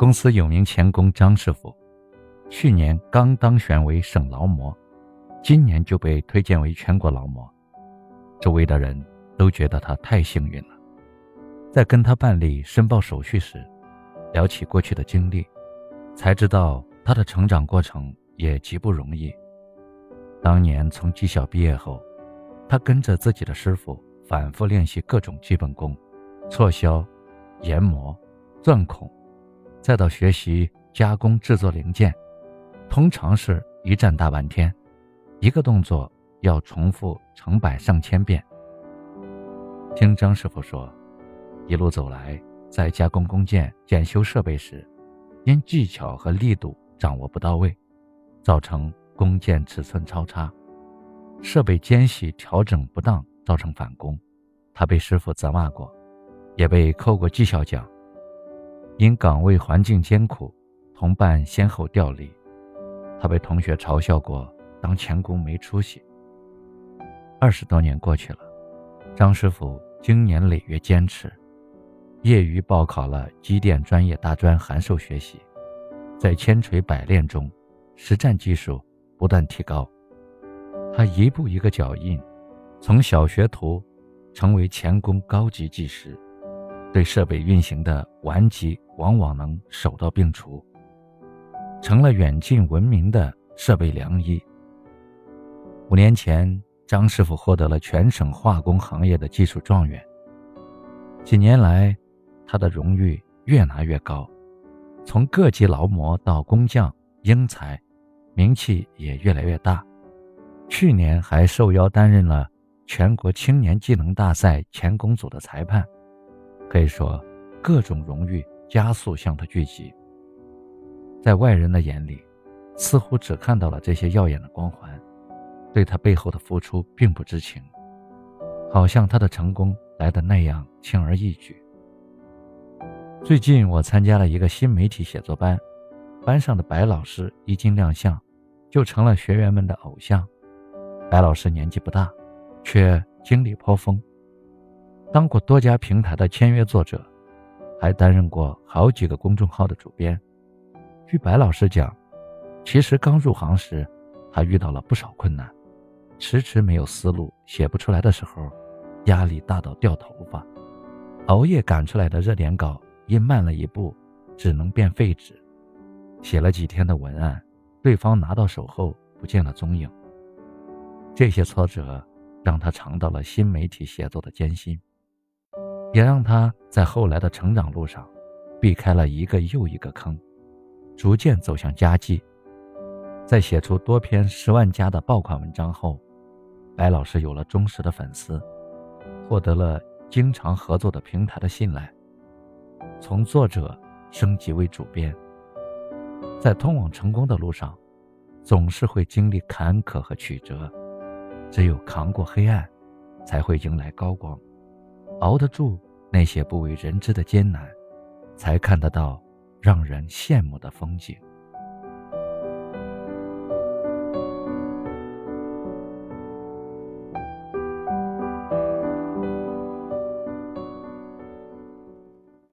公司有名钳工张师傅，去年刚当选为省劳模，今年就被推荐为全国劳模。周围的人都觉得他太幸运了。在跟他办理申报手续时，聊起过去的经历，才知道他的成长过程也极不容易。当年从技校毕业后，他跟着自己的师傅反复练习各种基本功，错削、研磨、钻孔，再到学习加工制作零件，通常是一站大半天，一个动作要重复成百上千遍。听张师傅说，一路走来，在加工工件、检修设备时，因技巧和力度掌握不到位，造成。工件尺寸超差，设备间隙调整不当，造成返工，他被师傅责骂过，也被扣过绩效奖。因岗位环境艰苦，同伴先后调离，他被同学嘲笑过当钳工没出息。二十多年过去了，张师傅经年累月坚持，业余报考了机电专业大专函授学习，在千锤百炼中，实战技术。不断提高，他一步一个脚印，从小学徒成为钳工高级技师，对设备运行的顽疾往往能手到病除，成了远近闻名的设备良医。五年前，张师傅获得了全省化工行业的技术状元。几年来，他的荣誉越拿越高，从各级劳模到工匠、英才。名气也越来越大，去年还受邀担任了全国青年技能大赛钳工组的裁判，可以说各种荣誉加速向他聚集。在外人的眼里，似乎只看到了这些耀眼的光环，对他背后的付出并不知情，好像他的成功来的那样轻而易举。最近我参加了一个新媒体写作班，班上的白老师一经亮相。就成了学员们的偶像。白老师年纪不大，却经历颇丰，当过多家平台的签约作者，还担任过好几个公众号的主编。据白老师讲，其实刚入行时，他遇到了不少困难，迟迟没有思路，写不出来的时候，压力大到掉头发，熬夜赶出来的热点稿因慢了一步，只能变废纸，写了几天的文案。对方拿到手后不见了踪影。这些挫折让他尝到了新媒体写作的艰辛，也让他在后来的成长路上避开了一个又一个坑，逐渐走向佳绩。在写出多篇十万加的爆款文章后，白老师有了忠实的粉丝，获得了经常合作的平台的信赖，从作者升级为主编。在通往成功的路上，总是会经历坎坷和曲折，只有扛过黑暗，才会迎来高光。熬得住那些不为人知的艰难，才看得到让人羡慕的风景。